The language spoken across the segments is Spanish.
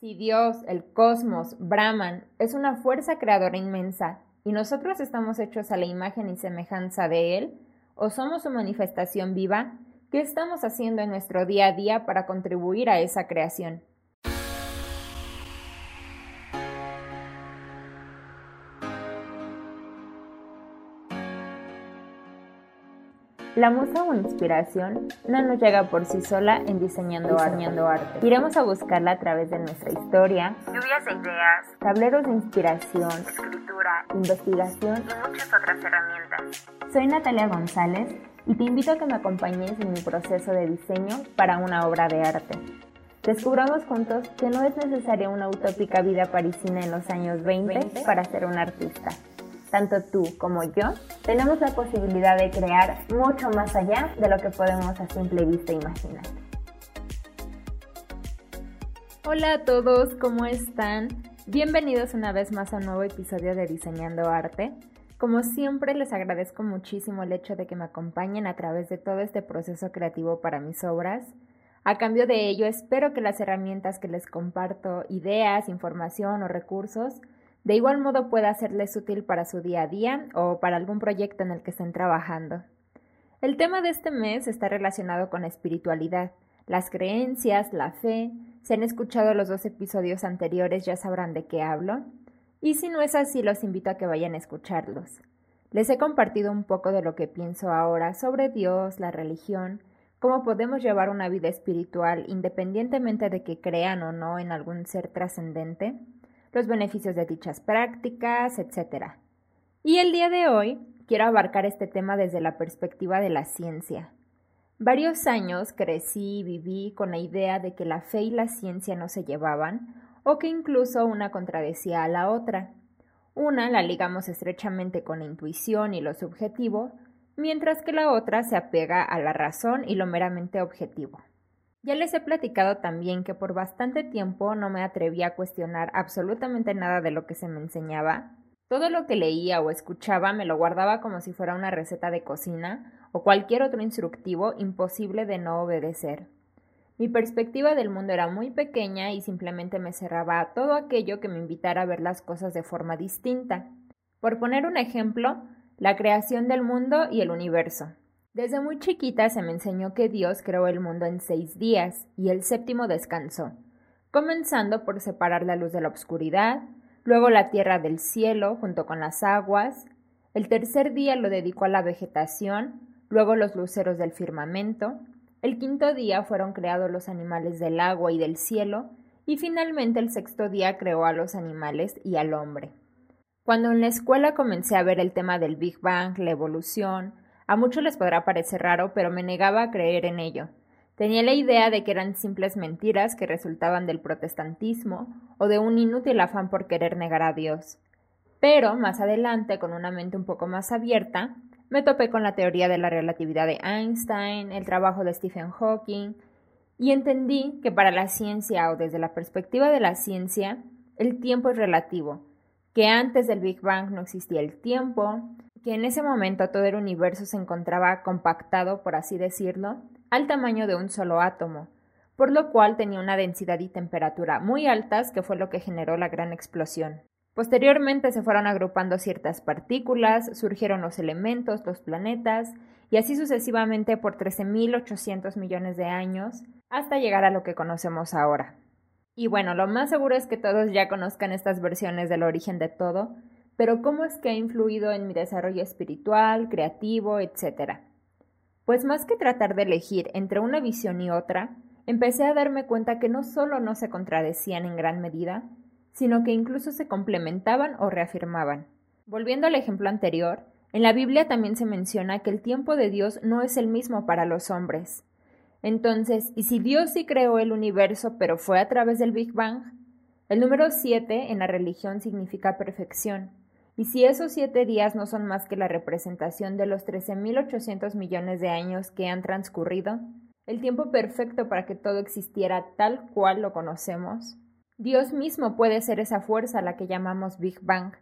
Si Dios, el cosmos, Brahman, es una fuerza creadora inmensa y nosotros estamos hechos a la imagen y semejanza de Él, o somos su manifestación viva, ¿qué estamos haciendo en nuestro día a día para contribuir a esa creación? La musa o inspiración no nos llega por sí sola en diseñando, arte. Iremos a buscarla a través de nuestra historia, lluvias de ideas, tableros de inspiración, escritura, investigación y muchas otras herramientas. Soy Natalia González y te invito a que me acompañes en mi proceso de diseño para una obra de arte. Descubramos juntos que no es necesaria una utópica vida parisina en los años 20 para ser un artista tanto tú como yo, tenemos la posibilidad de crear mucho más allá de lo que podemos a simple vista imaginar. Hola a todos, ¿cómo están? Bienvenidos una vez más a un nuevo episodio de Diseñando Arte. Como siempre, les agradezco muchísimo el hecho de que me acompañen a través de todo este proceso creativo para mis obras. A cambio de ello, espero que las herramientas que les comparto, ideas, información o recursos, de igual modo pueda serles útil para su día a día o para algún proyecto en el que estén trabajando. El tema de este mes está relacionado con la espiritualidad, las creencias, la fe. Si han escuchado los dos episodios anteriores ya sabrán de qué hablo. Y si no es así, los invito a que vayan a escucharlos. Les he compartido un poco de lo que pienso ahora sobre Dios, la religión, cómo podemos llevar una vida espiritual independientemente de que crean o no en algún ser trascendente los beneficios de dichas prácticas, etc. Y el día de hoy quiero abarcar este tema desde la perspectiva de la ciencia. Varios años crecí y viví con la idea de que la fe y la ciencia no se llevaban, o que incluso una contradecía a la otra. Una la ligamos estrechamente con la intuición y lo subjetivo, mientras que la otra se apega a la razón y lo meramente objetivo. Ya les he platicado también que por bastante tiempo no me atreví a cuestionar absolutamente nada de lo que se me enseñaba. Todo lo que leía o escuchaba me lo guardaba como si fuera una receta de cocina o cualquier otro instructivo imposible de no obedecer. Mi perspectiva del mundo era muy pequeña y simplemente me cerraba a todo aquello que me invitara a ver las cosas de forma distinta. Por poner un ejemplo, la creación del mundo y el universo. Desde muy chiquita se me enseñó que Dios creó el mundo en seis días y el séptimo descansó, comenzando por separar la luz de la oscuridad, luego la tierra del cielo junto con las aguas, el tercer día lo dedicó a la vegetación, luego los luceros del firmamento, el quinto día fueron creados los animales del agua y del cielo, y finalmente el sexto día creó a los animales y al hombre. Cuando en la escuela comencé a ver el tema del Big Bang, la evolución, a muchos les podrá parecer raro, pero me negaba a creer en ello. Tenía la idea de que eran simples mentiras que resultaban del protestantismo o de un inútil afán por querer negar a Dios. Pero, más adelante, con una mente un poco más abierta, me topé con la teoría de la relatividad de Einstein, el trabajo de Stephen Hawking, y entendí que para la ciencia o desde la perspectiva de la ciencia, el tiempo es relativo, que antes del Big Bang no existía el tiempo, que en ese momento todo el universo se encontraba compactado, por así decirlo, al tamaño de un solo átomo, por lo cual tenía una densidad y temperatura muy altas que fue lo que generó la gran explosión. Posteriormente se fueron agrupando ciertas partículas, surgieron los elementos, los planetas, y así sucesivamente por 13.800 millones de años, hasta llegar a lo que conocemos ahora. Y bueno, lo más seguro es que todos ya conozcan estas versiones del origen de todo, pero ¿cómo es que ha influido en mi desarrollo espiritual, creativo, etcétera? Pues más que tratar de elegir entre una visión y otra, empecé a darme cuenta que no solo no se contradecían en gran medida, sino que incluso se complementaban o reafirmaban. Volviendo al ejemplo anterior, en la Biblia también se menciona que el tiempo de Dios no es el mismo para los hombres. Entonces, ¿y si Dios sí creó el universo pero fue a través del Big Bang? El número siete en la religión significa perfección, y si esos siete días no son más que la representación de los 13.800 millones de años que han transcurrido, el tiempo perfecto para que todo existiera tal cual lo conocemos, Dios mismo puede ser esa fuerza a la que llamamos Big Bang,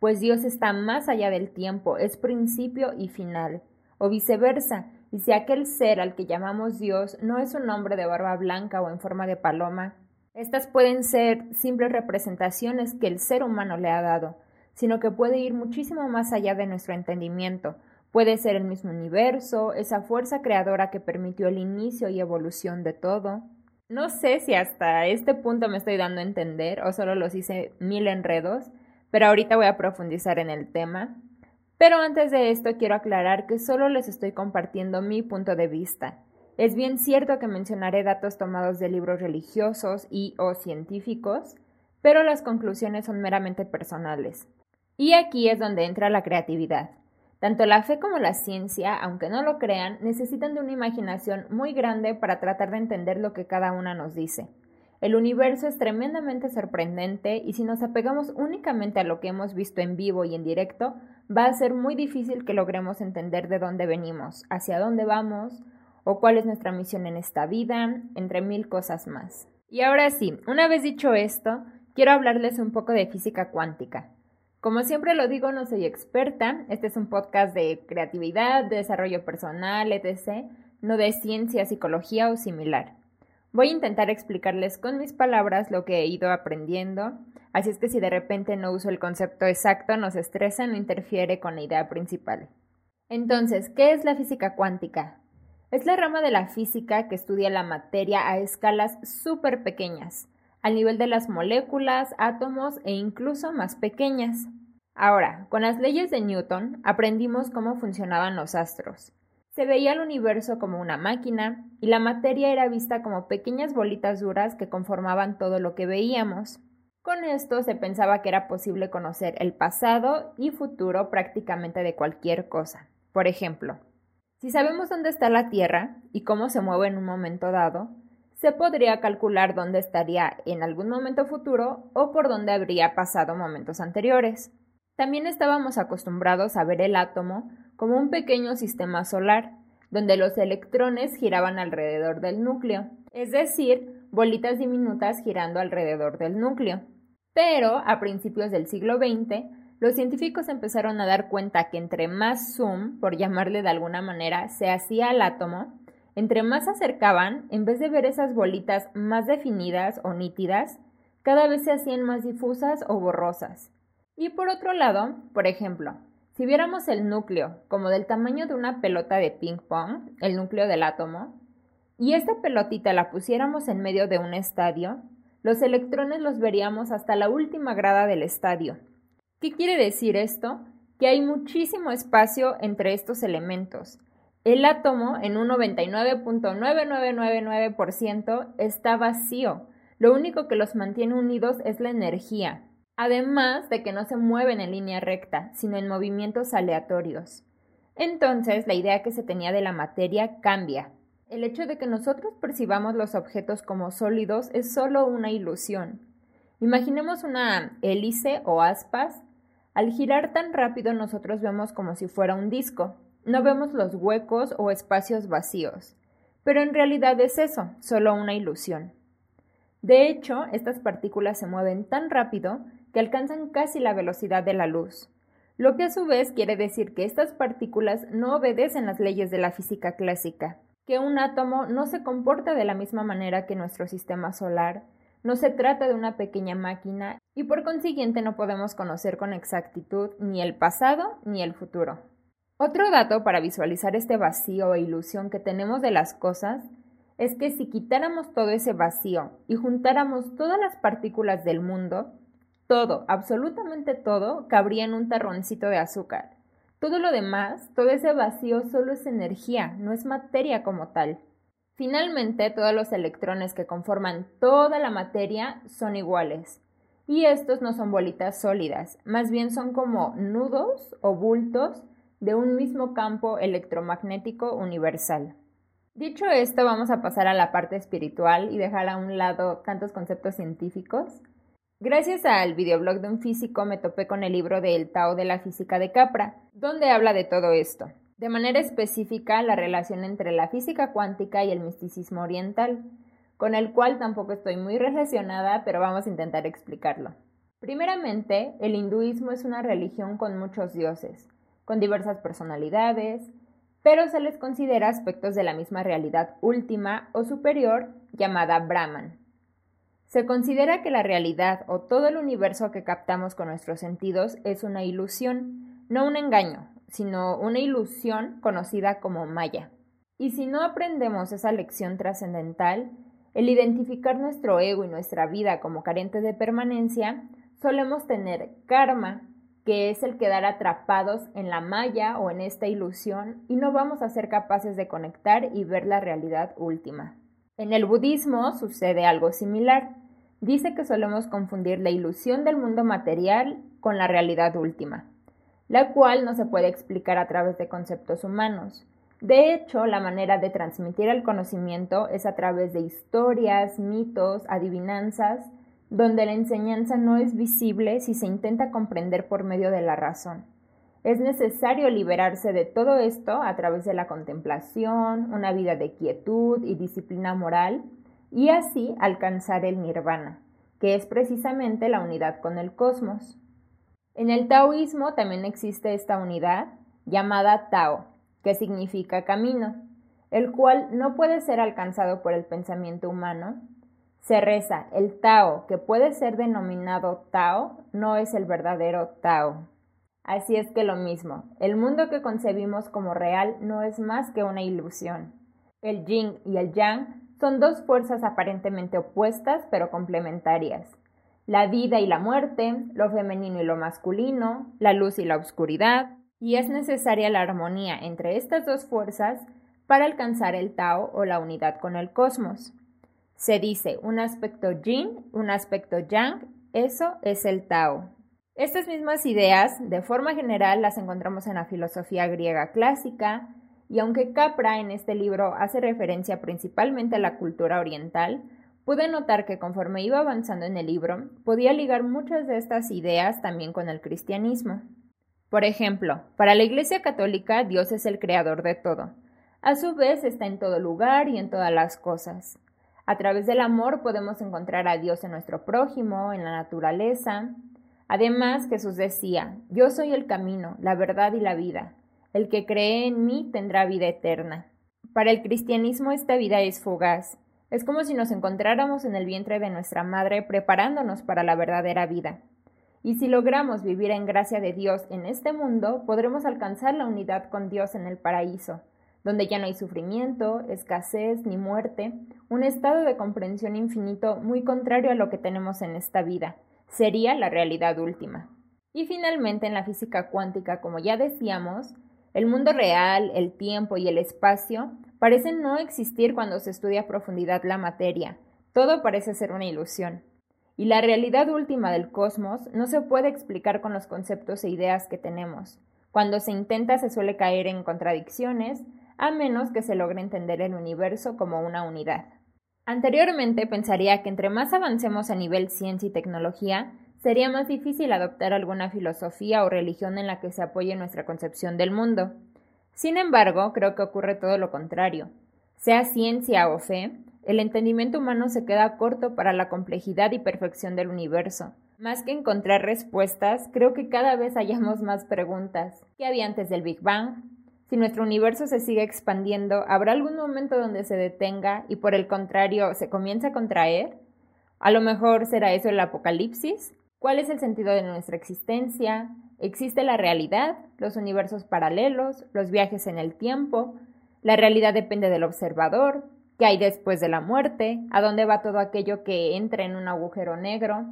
pues Dios está más allá del tiempo, es principio y final, o viceversa, y si aquel ser al que llamamos Dios no es un hombre de barba blanca o en forma de paloma, Estas pueden ser simples representaciones que el ser humano le ha dado, sino que puede ir muchísimo más allá de nuestro entendimiento. Puede ser el mismo universo, esa fuerza creadora que permitió el inicio y evolución de todo. No sé si hasta este punto me estoy dando a entender o solo los hice mil enredos, pero ahorita voy a profundizar en el tema. Pero antes de esto quiero aclarar que solo les estoy compartiendo mi punto de vista. Es bien cierto que mencionaré datos tomados de libros religiosos y o científicos, pero las conclusiones son meramente personales. Y aquí es donde entra la creatividad. Tanto la fe como la ciencia, aunque no lo crean, necesitan de una imaginación muy grande para tratar de entender lo que cada una nos dice. El universo es tremendamente sorprendente y si nos apegamos únicamente a lo que hemos visto en vivo y en directo, va a ser muy difícil que logremos entender de dónde venimos, hacia dónde vamos o cuál es nuestra misión en esta vida, entre mil cosas más. Y ahora sí, una vez dicho esto, quiero hablarles un poco de física cuántica. Como siempre lo digo, no soy experta, este es un podcast de creatividad, de desarrollo personal, etc., no de ciencia, psicología o similar. Voy a intentar explicarles con mis palabras lo que he ido aprendiendo, así es que si de repente no uso el concepto exacto, no se estresa, no interfiere con la idea principal. Entonces, ¿qué es la física cuántica? Es la rama de la física que estudia la materia a escalas súper pequeñas, al nivel de las moléculas, átomos e incluso más pequeñas. Ahora, con las leyes de Newton aprendimos cómo funcionaban los astros. Se veía el universo como una máquina y la materia era vista como pequeñas bolitas duras que conformaban todo lo que veíamos. Con esto se pensaba que era posible conocer el pasado y futuro prácticamente de cualquier cosa. Por ejemplo, si sabemos dónde está la Tierra y cómo se mueve en un momento dado, se podría calcular dónde estaría en algún momento futuro o por dónde habría pasado momentos anteriores. También estábamos acostumbrados a ver el átomo como un pequeño sistema solar, donde los electrones giraban alrededor del núcleo, es decir, bolitas diminutas girando alrededor del núcleo. Pero a principios del siglo XX, los científicos empezaron a dar cuenta que entre más zoom, por llamarle de alguna manera, se hacía al átomo, entre más se acercaban, en vez de ver esas bolitas más definidas o nítidas, cada vez se hacían más difusas o borrosas. Y por otro lado, por ejemplo, si viéramos el núcleo como del tamaño de una pelota de ping pong, el núcleo del átomo, y esta pelotita la pusiéramos en medio de un estadio, los electrones los veríamos hasta la última grada del estadio. ¿Qué quiere decir esto? Que hay muchísimo espacio entre estos elementos. El átomo, en un 99.9999%, está vacío. Lo único que los mantiene unidos es la energía, además de que no se mueven en línea recta, sino en movimientos aleatorios. Entonces, la idea que se tenía de la materia cambia. El hecho de que nosotros percibamos los objetos como sólidos es solo una ilusión. Imaginemos una hélice o aspas. Al girar tan rápido nosotros vemos como si fuera un disco. No vemos los huecos o espacios vacíos. Pero en realidad es eso, solo una ilusión. De hecho, estas partículas se mueven tan rápido que alcanzan casi la velocidad de la luz, lo que a su vez quiere decir que estas partículas no obedecen las leyes de la física clásica, que un átomo no se comporta de la misma manera que nuestro sistema solar, no se trata de una pequeña máquina y por consiguiente no podemos conocer con exactitud ni el pasado ni el futuro. Otro dato para visualizar este vacío e ilusión que tenemos de las cosas es que si quitáramos todo ese vacío y juntáramos todas las partículas del mundo, todo, absolutamente todo, cabría en un terroncito de azúcar. Todo lo demás, todo ese vacío solo es energía, no es materia como tal. Finalmente, todos los electrones que conforman toda la materia son iguales. Y estos no son bolitas sólidas, más bien son como nudos o bultos de un mismo campo electromagnético universal. Dicho esto, vamos a pasar a la parte espiritual y dejar a un lado tantos conceptos científicos Gracias al videoblog de un físico me topé con el libro de El Tao de la Física de Capra, donde habla de todo esto. De manera específica, la relación entre la física cuántica y el misticismo oriental, con el cual tampoco estoy muy relacionada, pero vamos a intentar explicarlo. Primeramente, el hinduismo es una religión con muchos dioses, con diversas personalidades, pero se les considera aspectos de la misma realidad última o superior llamada Brahman. Se considera que la realidad o todo el universo que captamos con nuestros sentidos es una ilusión, no un engaño, sino una ilusión conocida como Maya. Y si no aprendemos esa lección trascendental, el identificar nuestro ego y nuestra vida como carente de permanencia, solemos tener karma, que es el quedar atrapados en la malla o en esta ilusión y no vamos a ser capaces de conectar y ver la realidad última. En el budismo sucede algo similar. Dice que solemos confundir la ilusión del mundo material con la realidad última, la cual no se puede explicar a través de conceptos humanos. De hecho, la manera de transmitir el conocimiento es a través de historias, mitos, adivinanzas, donde la enseñanza no es visible si se intenta comprender por medio de la razón. Es necesario liberarse de todo esto a través de la contemplación, una vida de quietud y disciplina moral, y así alcanzar el nirvana, que es precisamente la unidad con el cosmos. En el taoísmo también existe esta unidad llamada Tao, que significa camino, el cual no puede ser alcanzado por el pensamiento humano. Se reza, el Tao, que puede ser denominado Tao, no es el verdadero Tao. Así es que lo mismo, el mundo que concebimos como real no es más que una ilusión. El yin y el yang son dos fuerzas aparentemente opuestas pero complementarias. La vida y la muerte, lo femenino y lo masculino, la luz y la oscuridad, y es necesaria la armonía entre estas dos fuerzas para alcanzar el Tao o la unidad con el cosmos. Se dice un aspecto yin, un aspecto yang, eso es el Tao. Estas mismas ideas, de forma general, las encontramos en la filosofía griega clásica, y aunque Capra en este libro hace referencia principalmente a la cultura oriental, pude notar que conforme iba avanzando en el libro, podía ligar muchas de estas ideas también con el cristianismo. Por ejemplo, para la Iglesia Católica Dios es el creador de todo. A su vez está en todo lugar y en todas las cosas. A través del amor podemos encontrar a Dios en nuestro prójimo, en la naturaleza, Además, Jesús decía, Yo soy el camino, la verdad y la vida. El que cree en mí tendrá vida eterna. Para el cristianismo esta vida es fugaz. Es como si nos encontráramos en el vientre de nuestra madre preparándonos para la verdadera vida. Y si logramos vivir en gracia de Dios en este mundo, podremos alcanzar la unidad con Dios en el paraíso, donde ya no hay sufrimiento, escasez ni muerte, un estado de comprensión infinito muy contrario a lo que tenemos en esta vida, sería la realidad última. Y finalmente en la física cuántica, como ya decíamos, el mundo real, el tiempo y el espacio parecen no existir cuando se estudia a profundidad la materia, todo parece ser una ilusión. Y la realidad última del cosmos no se puede explicar con los conceptos e ideas que tenemos. Cuando se intenta se suele caer en contradicciones, a menos que se logre entender el universo como una unidad. Anteriormente pensaría que entre más avancemos a nivel ciencia y tecnología, sería más difícil adoptar alguna filosofía o religión en la que se apoye nuestra concepción del mundo. Sin embargo, creo que ocurre todo lo contrario. Sea ciencia o fe, el entendimiento humano se queda corto para la complejidad y perfección del universo. Más que encontrar respuestas, creo que cada vez hallamos más preguntas. ¿Qué había antes del Big Bang? Si nuestro universo se sigue expandiendo, ¿habrá algún momento donde se detenga y por el contrario se comience a contraer? A lo mejor será eso el apocalipsis. ¿Cuál es el sentido de nuestra existencia? ¿Existe la realidad, los universos paralelos, los viajes en el tiempo? ¿La realidad depende del observador? ¿Qué hay después de la muerte? ¿A dónde va todo aquello que entra en un agujero negro?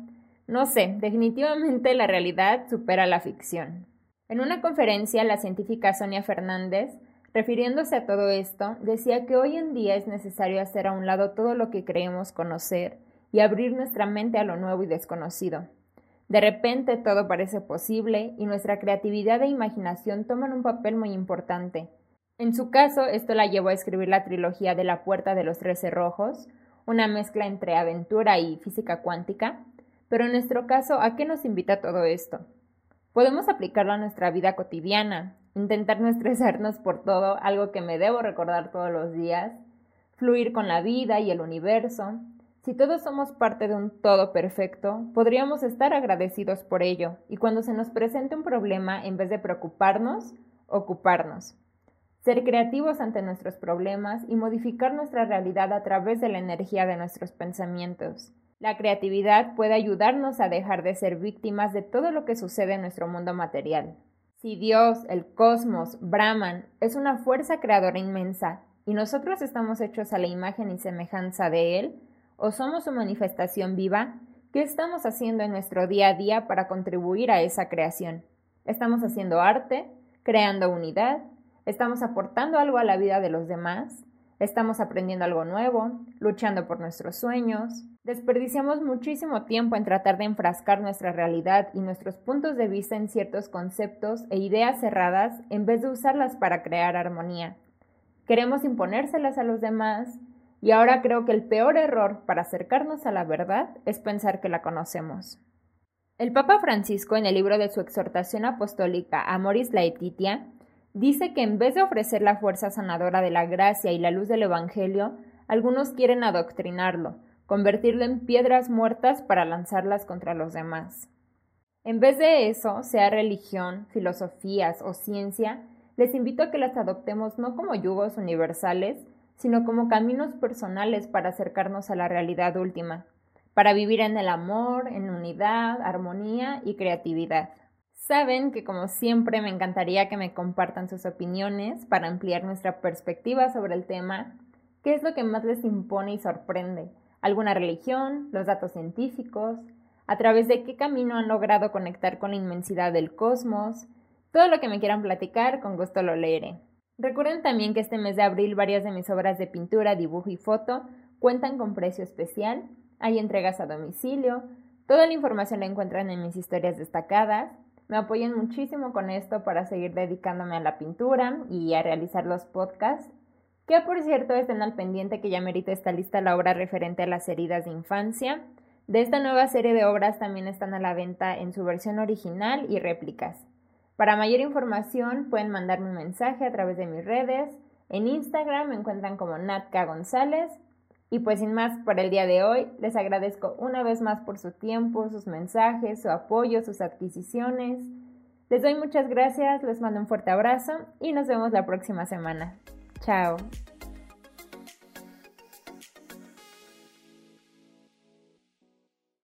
No sé, definitivamente la realidad supera la ficción. En una conferencia, la científica Sonia Fernández, refiriéndose a todo esto, decía que hoy en día es necesario hacer a un lado todo lo que creemos conocer y abrir nuestra mente a lo nuevo y desconocido. De repente todo parece posible y nuestra creatividad e imaginación toman un papel muy importante. En su caso, esto la llevó a escribir la trilogía de La Puerta de los Trece Rojos, una mezcla entre aventura y física cuántica. Pero en nuestro caso, ¿a qué nos invita todo esto? Podemos aplicarlo a nuestra vida cotidiana, intentar no estresarnos por todo, algo que me debo recordar todos los días, fluir con la vida y el universo. Si todos somos parte de un todo perfecto, podríamos estar agradecidos por ello y cuando se nos presente un problema, en vez de preocuparnos, ocuparnos. Ser creativos ante nuestros problemas y modificar nuestra realidad a través de la energía de nuestros pensamientos. La creatividad puede ayudarnos a dejar de ser víctimas de todo lo que sucede en nuestro mundo material. Si Dios, el cosmos, Brahman, es una fuerza creadora inmensa y nosotros estamos hechos a la imagen y semejanza de Él, o somos su manifestación viva, ¿qué estamos haciendo en nuestro día a día para contribuir a esa creación? ¿Estamos haciendo arte? ¿Creando unidad? ¿Estamos aportando algo a la vida de los demás? ¿Estamos aprendiendo algo nuevo? ¿Luchando por nuestros sueños? Desperdiciamos muchísimo tiempo en tratar de enfrascar nuestra realidad y nuestros puntos de vista en ciertos conceptos e ideas cerradas en vez de usarlas para crear armonía. Queremos imponérselas a los demás y ahora creo que el peor error para acercarnos a la verdad es pensar que la conocemos. El Papa Francisco, en el libro de su exhortación apostólica Amoris Laetitia, dice que en vez de ofrecer la fuerza sanadora de la gracia y la luz del Evangelio, algunos quieren adoctrinarlo, convertirlo en piedras muertas para lanzarlas contra los demás. En vez de eso, sea religión, filosofías o ciencia, les invito a que las adoptemos no como yugos universales, sino como caminos personales para acercarnos a la realidad última, para vivir en el amor, en unidad, armonía y creatividad. Saben que como siempre me encantaría que me compartan sus opiniones para ampliar nuestra perspectiva sobre el tema, qué es lo que más les impone y sorprende, alguna religión, los datos científicos, a través de qué camino han logrado conectar con la inmensidad del cosmos, todo lo que me quieran platicar, con gusto lo leeré. Recuerden también que este mes de abril varias de mis obras de pintura, dibujo y foto cuentan con precio especial, hay entregas a domicilio, toda la información la encuentran en mis historias destacadas, me apoyan muchísimo con esto para seguir dedicándome a la pintura y a realizar los podcasts que por cierto estén al pendiente que ya merita está lista la obra referente a las heridas de infancia. De esta nueva serie de obras también están a la venta en su versión original y réplicas. Para mayor información pueden mandarme un mensaje a través de mis redes. En Instagram me encuentran como Natka González. Y pues sin más por el día de hoy, les agradezco una vez más por su tiempo, sus mensajes, su apoyo, sus adquisiciones. Les doy muchas gracias, les mando un fuerte abrazo y nos vemos la próxima semana. Chao.